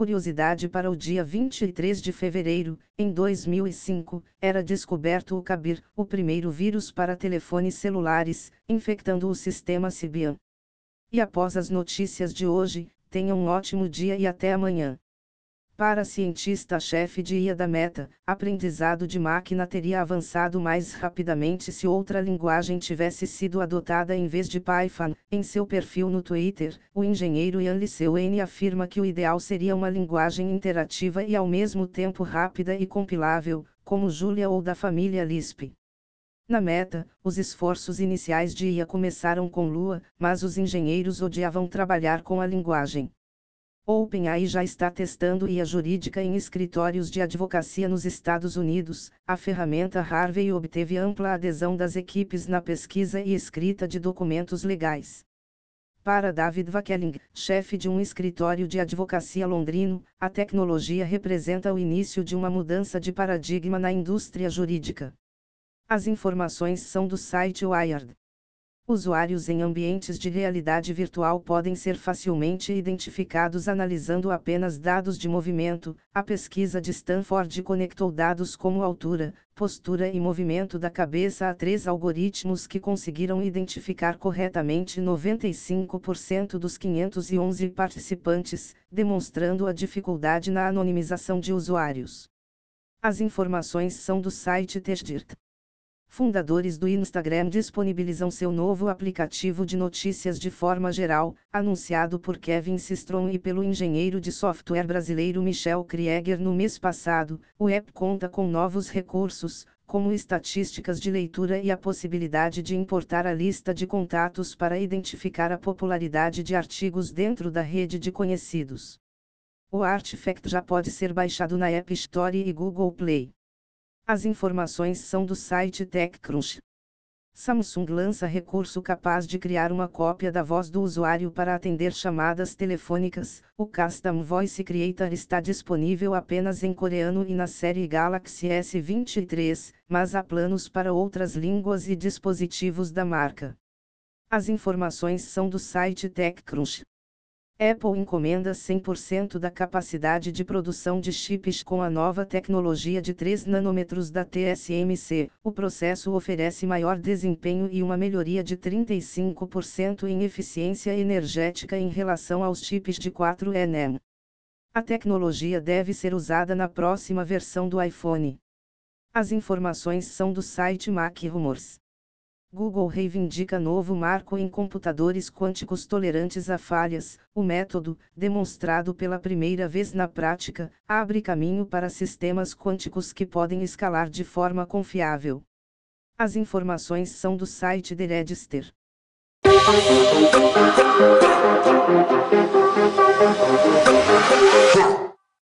curiosidade para o dia 23 de fevereiro, em 2005, era descoberto o Kabir, o primeiro vírus para telefones celulares, infectando o sistema Symbian. E após as notícias de hoje, tenha um ótimo dia e até amanhã. Para cientista-chefe de IA da Meta, aprendizado de máquina teria avançado mais rapidamente se outra linguagem tivesse sido adotada em vez de Python. Em seu perfil no Twitter, o engenheiro Ian Liseuen afirma que o ideal seria uma linguagem interativa e ao mesmo tempo rápida e compilável, como Julia ou da família Lisp. Na meta, os esforços iniciais de IA começaram com Lua, mas os engenheiros odiavam trabalhar com a linguagem. OpenAI já está testando IA jurídica em escritórios de advocacia nos Estados Unidos. A ferramenta Harvey obteve ampla adesão das equipes na pesquisa e escrita de documentos legais. Para David Vakeling, chefe de um escritório de advocacia londrino, a tecnologia representa o início de uma mudança de paradigma na indústria jurídica. As informações são do site Wired. Usuários em ambientes de realidade virtual podem ser facilmente identificados analisando apenas dados de movimento. A pesquisa de Stanford conectou dados como altura, postura e movimento da cabeça a três algoritmos que conseguiram identificar corretamente 95% dos 511 participantes, demonstrando a dificuldade na anonimização de usuários. As informações são do site Testdirt fundadores do Instagram disponibilizam seu novo aplicativo de notícias de forma geral, anunciado por Kevin Systrom e pelo engenheiro de software brasileiro Michel Krieger no mês passado. O app conta com novos recursos, como estatísticas de leitura e a possibilidade de importar a lista de contatos para identificar a popularidade de artigos dentro da rede de conhecidos. O Artifact já pode ser baixado na App Store e Google Play. As informações são do site TechCrunch. Samsung lança recurso capaz de criar uma cópia da voz do usuário para atender chamadas telefônicas. O Custom Voice Creator está disponível apenas em coreano e na série Galaxy S23, mas há planos para outras línguas e dispositivos da marca. As informações são do site TechCrunch. Apple encomenda 100% da capacidade de produção de chips com a nova tecnologia de 3 nanômetros da TSMC. O processo oferece maior desempenho e uma melhoria de 35% em eficiência energética em relação aos chips de 4 nm. A tecnologia deve ser usada na próxima versão do iPhone. As informações são do site Mac Rumors. Google reivindica novo marco em computadores quânticos tolerantes a falhas. O método, demonstrado pela primeira vez na prática, abre caminho para sistemas quânticos que podem escalar de forma confiável. As informações são do site The Register.